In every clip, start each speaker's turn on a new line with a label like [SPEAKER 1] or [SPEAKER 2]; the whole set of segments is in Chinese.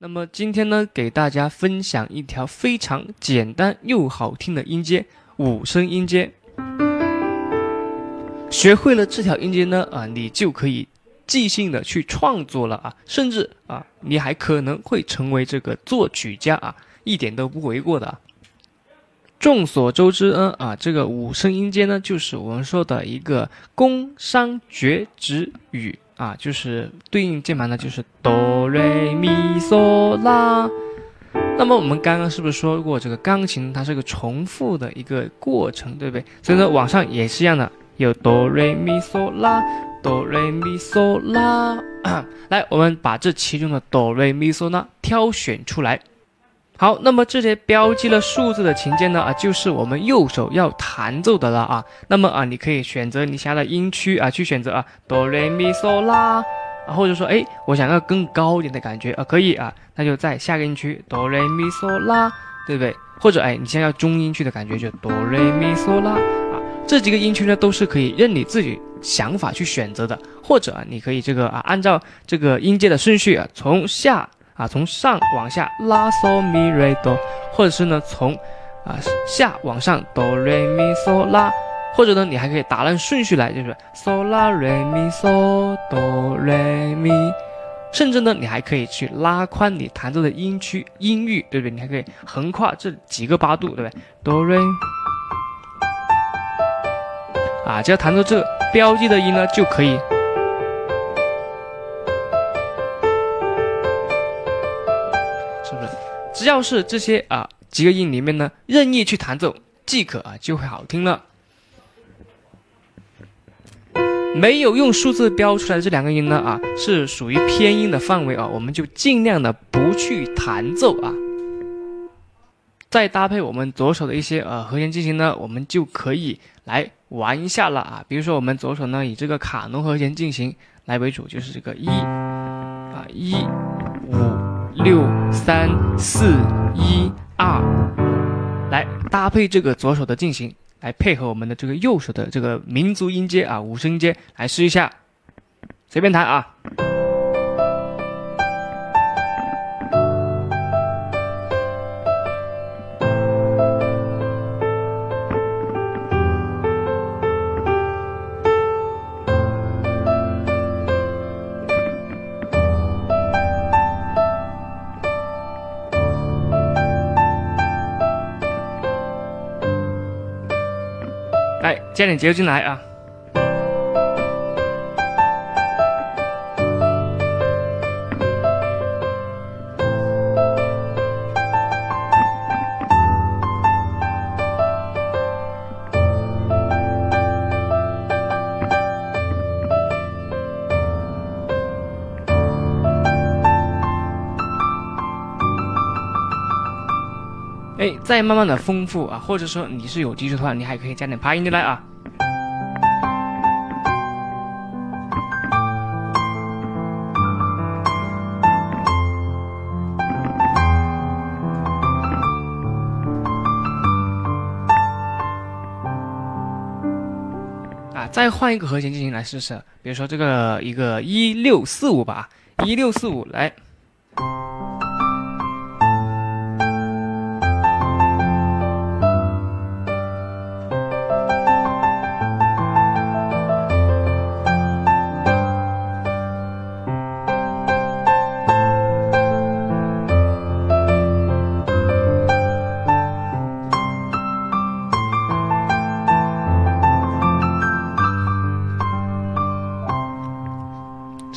[SPEAKER 1] 那么今天呢，给大家分享一条非常简单又好听的音阶——五声音阶。学会了这条音阶呢，啊，你就可以即兴的去创作了啊，甚至啊，你还可能会成为这个作曲家啊，一点都不为过的。众所周知呢，啊，这个五声音阶呢，就是我们说的一个宫商角徵羽。啊，就是对应键盘呢，就是哆瑞咪嗦啦。那么我们刚刚是不是说过，这个钢琴它是个重复的一个过程，对不对？所以说网上也是一样的，有哆瑞咪嗦啦，哆瑞咪嗦啦。来，我们把这其中的哆瑞咪嗦拉挑选出来。好，那么这些标记了数字的琴键呢啊，就是我们右手要弹奏的了啊。那么啊，你可以选择你想要的音区啊，去选择啊哆来咪嗦拉啊，或者说哎，我想要更高一点的感觉啊，可以啊，那就在下个音区哆来咪嗦拉，对不对？或者哎，你想要中音区的感觉就哆来咪嗦拉啊，这几个音区呢都是可以任你自己想法去选择的，或者啊，你可以这个啊，按照这个音阶的顺序啊，从下。啊，从上往下拉嗦咪瑞哆，或者是呢从啊下往上哆瑞咪嗦拉，或者呢你还可以打乱顺序来，就是嗦拉瑞咪嗦哆瑞咪，甚至呢你还可以去拉宽你弹奏的音区音域，对不对？你还可以横跨这几个八度，对不对？哆瑞啊，只要弹奏这个标记的音呢就可以。只要是这些啊几个音里面呢，任意去弹奏即可啊，就会好听了。没有用数字标出来的这两个音呢啊，是属于偏音的范围啊，我们就尽量的不去弹奏啊。再搭配我们左手的一些呃和弦进行呢，我们就可以来玩一下了啊。比如说我们左手呢以这个卡农和弦进行来为主，就是这个一啊一五。六三四一二，来搭配这个左手的进行，来配合我们的这个右手的这个民族音阶啊，五声音阶，来试一下，随便弹啊。加点节奏进来啊！再慢慢的丰富啊，或者说你是有基础的话，你还可以加点琶音进来啊。再换一个和弦进行来试试，比如说这个一个一六四五吧，一六四五来。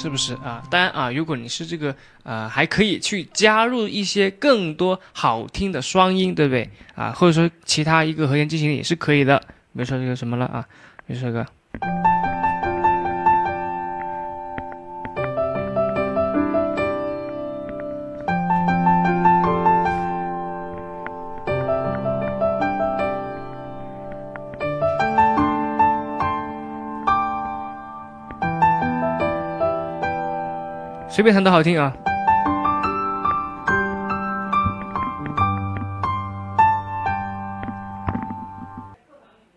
[SPEAKER 1] 是不是啊？当然啊，如果你是这个呃，还可以去加入一些更多好听的双音，对不对啊？或者说其他一个和弦进行也是可以的。比如说这个什么了啊？比如说这个。随便弹都好听啊！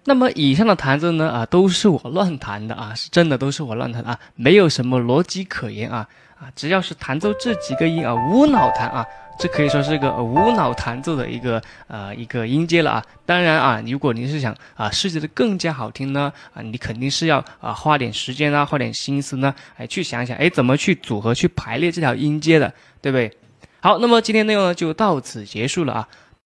[SPEAKER 1] 那么以上的弹奏呢啊，都是我乱弹的啊，是真的都是我乱弹啊，没有什么逻辑可言啊啊，只要是弹奏这几个音啊，无脑弹啊，这可以说是个无脑弹奏的一个呃一个音阶了啊。当然啊，如果你是想啊设计的更加好听呢啊，你肯定是要啊花点时间啊，花点心思呢，哎去想想哎怎么去组合去排列这条音阶的，对不对？好，那么今天内容呢就到此结束了啊。